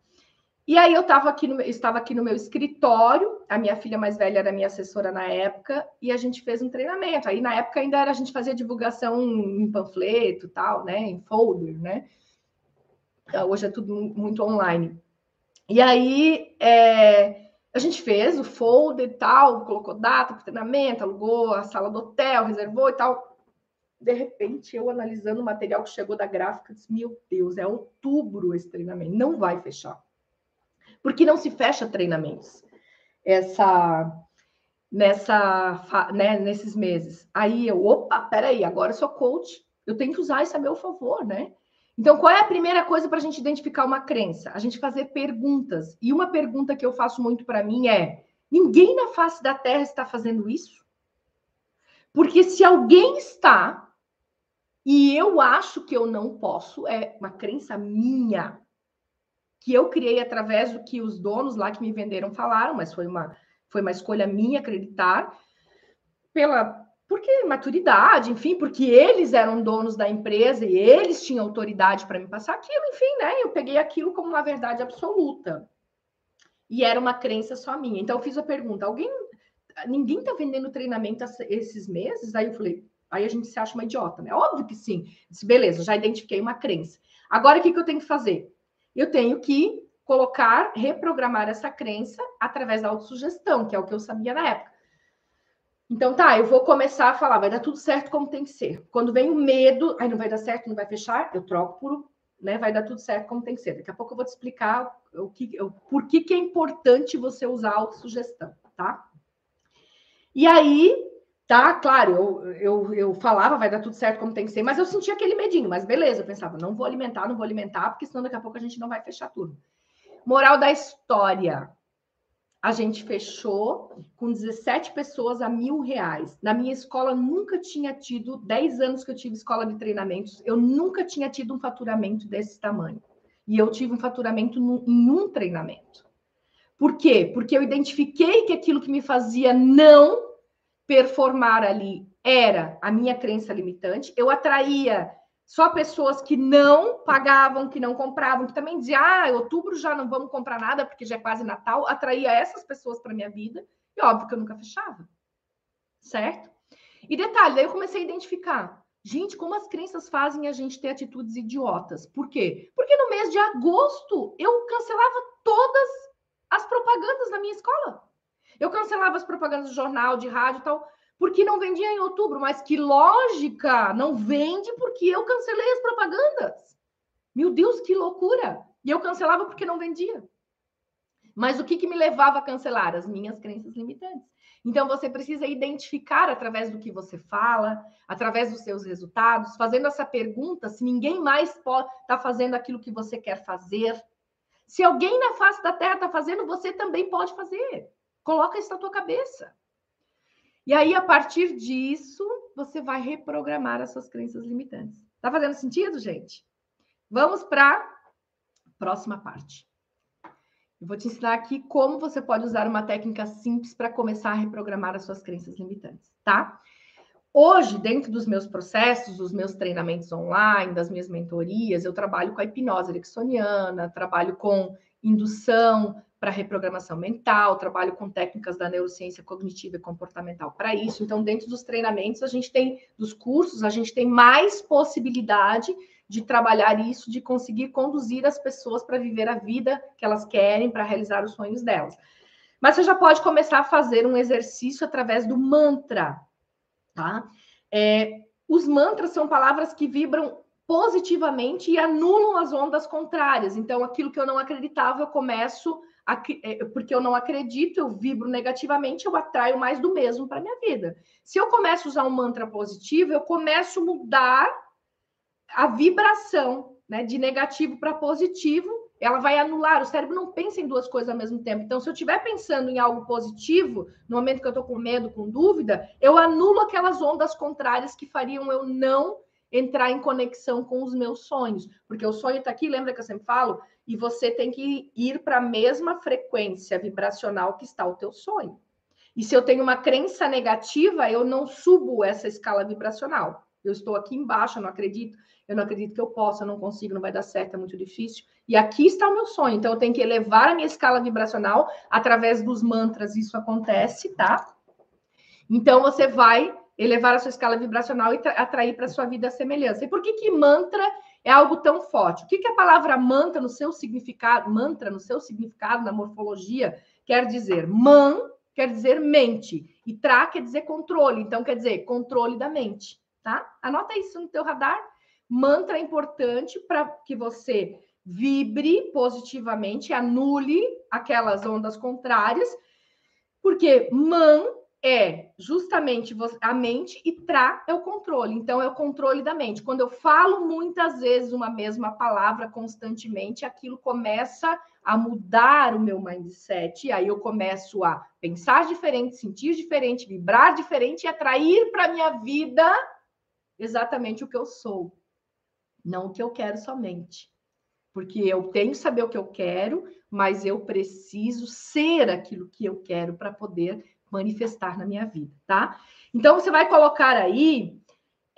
E aí eu estava aqui no, estava aqui no meu escritório, a minha filha mais velha era minha assessora na época, e a gente fez um treinamento. Aí na época ainda era a gente fazia divulgação em panfleto, tal, né, em folder, né? Ah, hoje é tudo muito online. E aí é, a gente fez o folder e tal, colocou data para treinamento, alugou a sala do hotel, reservou e tal. De repente, eu analisando o material que chegou da gráfica, disse: Meu Deus, é outubro esse treinamento, não vai fechar. Porque não se fecha treinamentos essa nessa né, nesses meses. Aí eu, opa, peraí, agora eu sou coach, eu tenho que usar isso a meu favor, né? Então, qual é a primeira coisa para a gente identificar uma crença? A gente fazer perguntas. E uma pergunta que eu faço muito para mim é: ninguém na face da Terra está fazendo isso? Porque se alguém está e eu acho que eu não posso, é uma crença minha que eu criei através do que os donos lá que me venderam falaram, mas foi uma foi uma escolha minha acreditar pela porque maturidade, enfim, porque eles eram donos da empresa e eles tinham autoridade para me passar aquilo, enfim, né? Eu peguei aquilo como uma verdade absoluta. E era uma crença só minha. Então eu fiz a pergunta: alguém, ninguém está vendendo treinamento esses meses? Aí eu falei, aí a gente se acha uma idiota, né? Óbvio que sim. disse, beleza, já identifiquei uma crença. Agora o que, que eu tenho que fazer? Eu tenho que colocar, reprogramar essa crença através da autossugestão, que é o que eu sabia na época. Então, tá, eu vou começar a falar, vai dar tudo certo como tem que ser. Quando vem o medo, aí não vai dar certo, não vai fechar, eu troco por, né, vai dar tudo certo como tem que ser. Daqui a pouco eu vou te explicar o que, o, por que, que é importante você usar a autossugestão, tá? E aí, tá, claro, eu, eu, eu falava, vai dar tudo certo como tem que ser, mas eu sentia aquele medinho, mas beleza, eu pensava, não vou alimentar, não vou alimentar, porque senão daqui a pouco a gente não vai fechar tudo. Moral da história, a gente fechou com 17 pessoas a mil reais. Na minha escola nunca tinha tido, 10 anos que eu tive escola de treinamentos, eu nunca tinha tido um faturamento desse tamanho. E eu tive um faturamento no, em um treinamento. Por quê? Porque eu identifiquei que aquilo que me fazia não performar ali era a minha crença limitante. Eu atraía só pessoas que não pagavam, que não compravam, que também diziam, ah, em outubro já não vamos comprar nada porque já é quase Natal, atraía essas pessoas para minha vida, e óbvio que eu nunca fechava, certo? E detalhe, daí eu comecei a identificar, gente, como as crenças fazem a gente ter atitudes idiotas. Por quê? Porque no mês de agosto eu cancelava todas as propagandas na minha escola. Eu cancelava as propagandas do jornal, de rádio e tal, porque não vendia em outubro, mas que lógica! Não vende porque eu cancelei as propagandas. Meu Deus, que loucura! E eu cancelava porque não vendia. Mas o que, que me levava a cancelar? As minhas crenças limitantes. Então, você precisa identificar através do que você fala, através dos seus resultados, fazendo essa pergunta se ninguém mais está tá fazendo aquilo que você quer fazer. Se alguém na face da Terra está fazendo, você também pode fazer. Coloca isso na tua cabeça. E aí, a partir disso, você vai reprogramar as suas crenças limitantes. Tá fazendo sentido, gente? Vamos para a próxima parte. Eu vou te ensinar aqui como você pode usar uma técnica simples para começar a reprogramar as suas crenças limitantes, tá? Hoje, dentro dos meus processos, dos meus treinamentos online, das minhas mentorias, eu trabalho com a hipnose ericksoniana, trabalho com indução, para reprogramação mental, trabalho com técnicas da neurociência cognitiva e comportamental para isso. Então, dentro dos treinamentos, a gente tem, dos cursos, a gente tem mais possibilidade de trabalhar isso, de conseguir conduzir as pessoas para viver a vida que elas querem, para realizar os sonhos delas. Mas você já pode começar a fazer um exercício através do mantra, tá? É, os mantras são palavras que vibram positivamente e anulam as ondas contrárias. Então, aquilo que eu não acreditava, eu começo é, porque eu não acredito, eu vibro negativamente, eu atraio mais do mesmo para minha vida. Se eu começo a usar um mantra positivo, eu começo a mudar a vibração, né, de negativo para positivo, ela vai anular. O cérebro não pensa em duas coisas ao mesmo tempo. Então, se eu estiver pensando em algo positivo, no momento que eu estou com medo, com dúvida, eu anulo aquelas ondas contrárias que fariam eu não entrar em conexão com os meus sonhos. Porque o sonho está aqui, lembra que eu sempre falo? e você tem que ir para a mesma frequência vibracional que está o teu sonho. E se eu tenho uma crença negativa, eu não subo essa escala vibracional. Eu estou aqui embaixo, eu não acredito, eu não acredito que eu possa, eu não consigo, não vai dar certo, é muito difícil. E aqui está o meu sonho. Então eu tenho que elevar a minha escala vibracional através dos mantras, isso acontece, tá? Então você vai elevar a sua escala vibracional e atrair para sua vida a semelhança. E por que que mantra é algo tão forte. O que, que a palavra mantra no seu significado, mantra no seu significado na morfologia quer dizer? Man quer dizer mente e tra quer dizer controle. Então quer dizer controle da mente, tá? Anota isso no teu radar. Mantra importante para que você vibre positivamente, anule aquelas ondas contrárias, porque man é justamente a mente e tra é o controle. Então, é o controle da mente. Quando eu falo muitas vezes uma mesma palavra constantemente, aquilo começa a mudar o meu mindset. E aí eu começo a pensar diferente, sentir diferente, vibrar diferente e atrair para minha vida exatamente o que eu sou, não o que eu quero somente. Porque eu tenho que saber o que eu quero, mas eu preciso ser aquilo que eu quero para poder manifestar na minha vida, tá? Então você vai colocar aí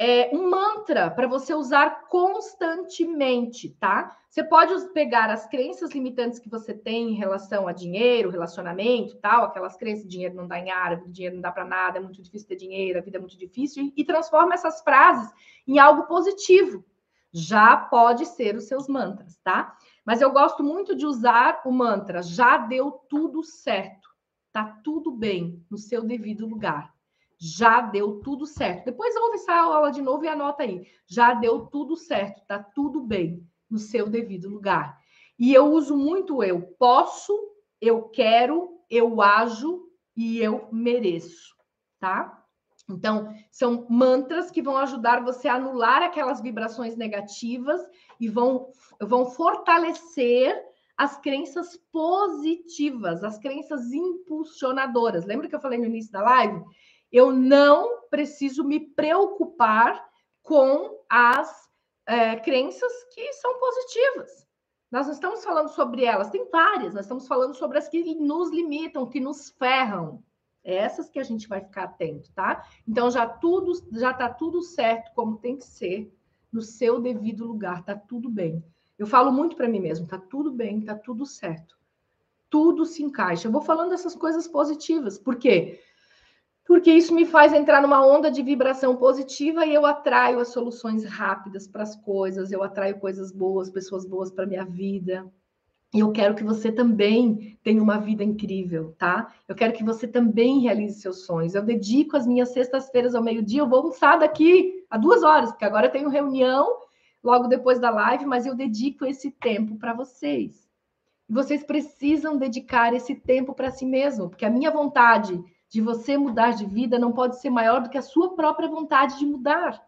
é, um mantra para você usar constantemente, tá? Você pode pegar as crenças limitantes que você tem em relação a dinheiro, relacionamento, tal, aquelas crenças, dinheiro não dá em árabe, dinheiro não dá para nada, é muito difícil ter dinheiro, a vida é muito difícil, e transforma essas frases em algo positivo. Já pode ser os seus mantras, tá? Mas eu gosto muito de usar o mantra já deu tudo certo. Tá tudo bem no seu devido lugar. Já deu tudo certo. Depois ouve essa aula de novo e anota aí. Já deu tudo certo, tá tudo bem no seu devido lugar. E eu uso muito eu posso, eu quero, eu ajo e eu mereço, tá? Então, são mantras que vão ajudar você a anular aquelas vibrações negativas e vão, vão fortalecer as crenças positivas, as crenças impulsionadoras. Lembra que eu falei no início da live? Eu não preciso me preocupar com as é, crenças que são positivas. Nós não estamos falando sobre elas, tem várias, nós estamos falando sobre as que nos limitam, que nos ferram. É essas que a gente vai ficar atento, tá? Então já tudo já tá tudo certo como tem que ser no seu devido lugar, tá tudo bem. Eu falo muito para mim mesmo, tá tudo bem, tá tudo certo. Tudo se encaixa. Eu vou falando essas coisas positivas, por quê? Porque isso me faz entrar numa onda de vibração positiva e eu atraio as soluções rápidas para as coisas, eu atraio coisas boas, pessoas boas para minha vida. E eu quero que você também tenha uma vida incrível, tá? Eu quero que você também realize seus sonhos. Eu dedico as minhas sextas-feiras ao meio-dia, eu vou almoçar daqui a duas horas, porque agora eu tenho reunião logo depois da live, mas eu dedico esse tempo para vocês. Vocês precisam dedicar esse tempo para si mesmo, porque a minha vontade de você mudar de vida não pode ser maior do que a sua própria vontade de mudar.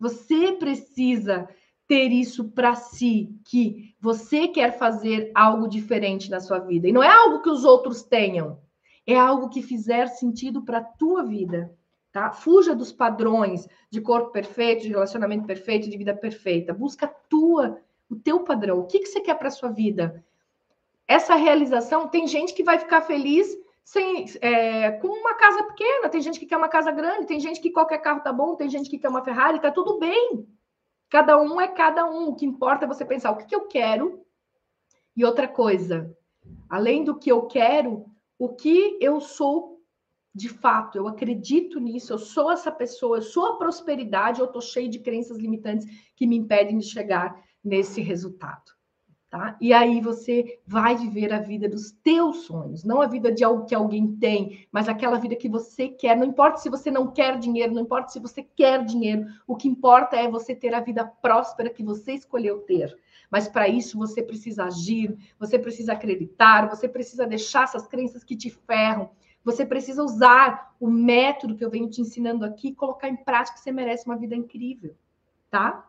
Você precisa ter isso para si, que você quer fazer algo diferente na sua vida. E não é algo que os outros tenham, é algo que fizer sentido para a tua vida. Tá? Fuja dos padrões de corpo perfeito, de relacionamento perfeito, de vida perfeita. Busca tua, o teu padrão. O que, que você quer para sua vida? Essa realização, tem gente que vai ficar feliz sem, é, com uma casa pequena, tem gente que quer uma casa grande, tem gente que qualquer carro tá bom, tem gente que quer uma Ferrari, tá tudo bem. Cada um é cada um. O que importa é você pensar o que, que eu quero. E outra coisa, além do que eu quero, o que eu sou de fato, eu acredito nisso, eu sou essa pessoa, eu sou a prosperidade, eu estou cheio de crenças limitantes que me impedem de chegar nesse resultado. Tá? E aí você vai viver a vida dos teus sonhos, não a vida de algo que alguém tem, mas aquela vida que você quer. Não importa se você não quer dinheiro, não importa se você quer dinheiro, o que importa é você ter a vida próspera que você escolheu ter. Mas para isso você precisa agir, você precisa acreditar, você precisa deixar essas crenças que te ferram. Você precisa usar o método que eu venho te ensinando aqui, colocar em prática, você merece uma vida incrível, tá?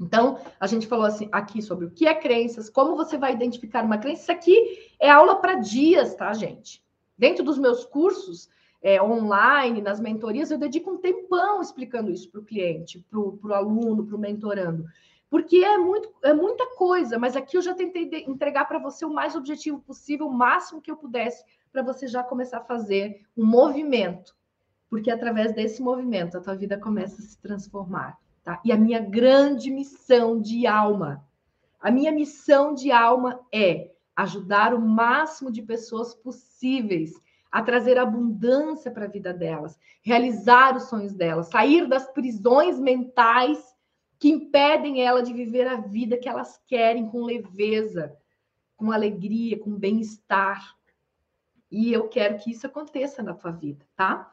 Então, a gente falou assim aqui sobre o que é crenças, como você vai identificar uma crença. Isso aqui é aula para dias, tá, gente? Dentro dos meus cursos é, online, nas mentorias, eu dedico um tempão explicando isso para o cliente, para o aluno, para o mentorando. Porque é, muito, é muita coisa, mas aqui eu já tentei entregar para você o mais objetivo possível, o máximo que eu pudesse, para você já começar a fazer um movimento. Porque através desse movimento a tua vida começa a se transformar. Tá? E a minha grande missão de alma, a minha missão de alma é ajudar o máximo de pessoas possíveis a trazer abundância para a vida delas, realizar os sonhos delas, sair das prisões mentais que impedem ela de viver a vida que elas querem com leveza, com alegria, com bem-estar. E eu quero que isso aconteça na tua vida, tá?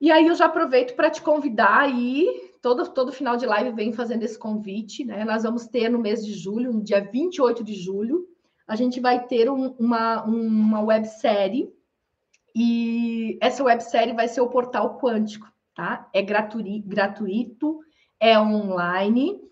E aí eu já aproveito para te convidar aí todo, todo final de live vem fazendo esse convite, né? Nós vamos ter no mês de julho, no dia 28 de julho, a gente vai ter um, uma, uma websérie, e essa websérie vai ser o Portal Quântico, tá? É gratuito, gratuito é online,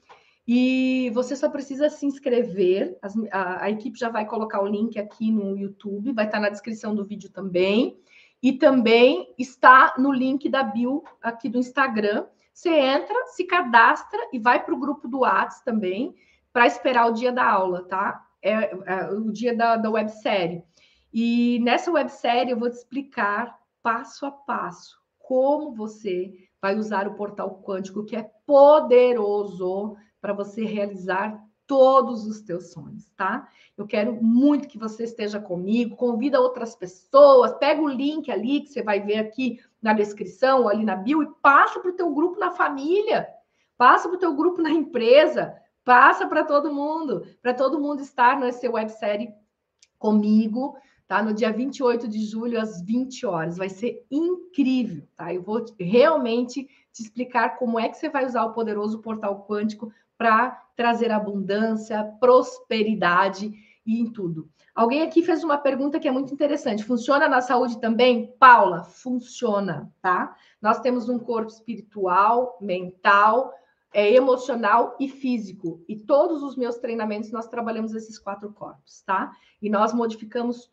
e você só precisa se inscrever. As, a, a, equipe já vai colocar o link aqui no YouTube, vai estar na descrição do vídeo também. E também está no link da bio aqui do Instagram. Você entra, se cadastra e vai para o grupo do Whats também para esperar o dia da aula, tá? É, é, o dia da, da websérie. E nessa websérie eu vou te explicar passo a passo como você vai usar o portal quântico, que é poderoso para você realizar todos os teus sonhos, tá? Eu quero muito que você esteja comigo, convida outras pessoas, pega o link ali que você vai ver aqui na descrição, ali na bio, e passa para o teu grupo na família, passa para o teu grupo na empresa, passa para todo mundo, para todo mundo estar nessa websérie comigo, tá? No dia 28 de julho, às 20 horas. Vai ser incrível, tá? Eu vou realmente te explicar como é que você vai usar o poderoso portal quântico para trazer abundância, prosperidade e em tudo. Alguém aqui fez uma pergunta que é muito interessante. Funciona na saúde também? Paula, funciona, tá? Nós temos um corpo espiritual, mental, é, emocional e físico. E todos os meus treinamentos nós trabalhamos esses quatro corpos, tá? E nós modificamos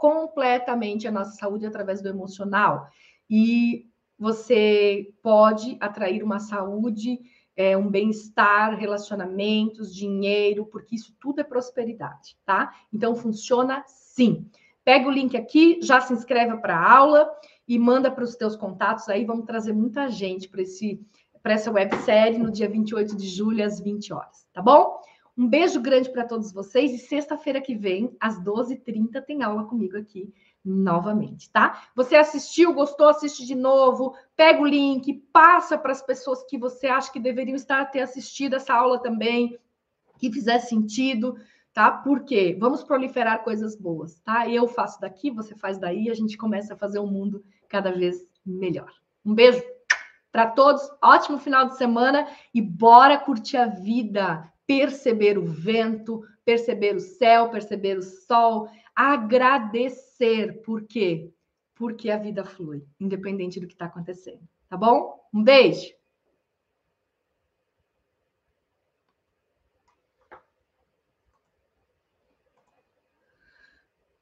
completamente a nossa saúde através do emocional. E você pode atrair uma saúde, é, um bem-estar, relacionamentos, dinheiro, porque isso tudo é prosperidade, tá? Então funciona sim. Pega o link aqui, já se inscreve para a aula e manda para os teus contatos aí. Vamos trazer muita gente para esse para essa websérie no dia 28 de julho, às 20 horas, tá bom? Um beijo grande para todos vocês e sexta-feira que vem, às 12h30, tem aula comigo aqui novamente, tá? Você assistiu, gostou, assiste de novo, pega o link, passa para as pessoas que você acha que deveriam estar ter assistido essa aula também, que fizer sentido, tá? Porque vamos proliferar coisas boas, tá? Eu faço daqui, você faz daí, a gente começa a fazer um mundo cada vez melhor. Um beijo para todos, ótimo final de semana e bora curtir a vida, perceber o vento, perceber o céu, perceber o sol, agradecer. Por quê? Porque a vida flui, independente do que está acontecendo. Tá bom? Um beijo!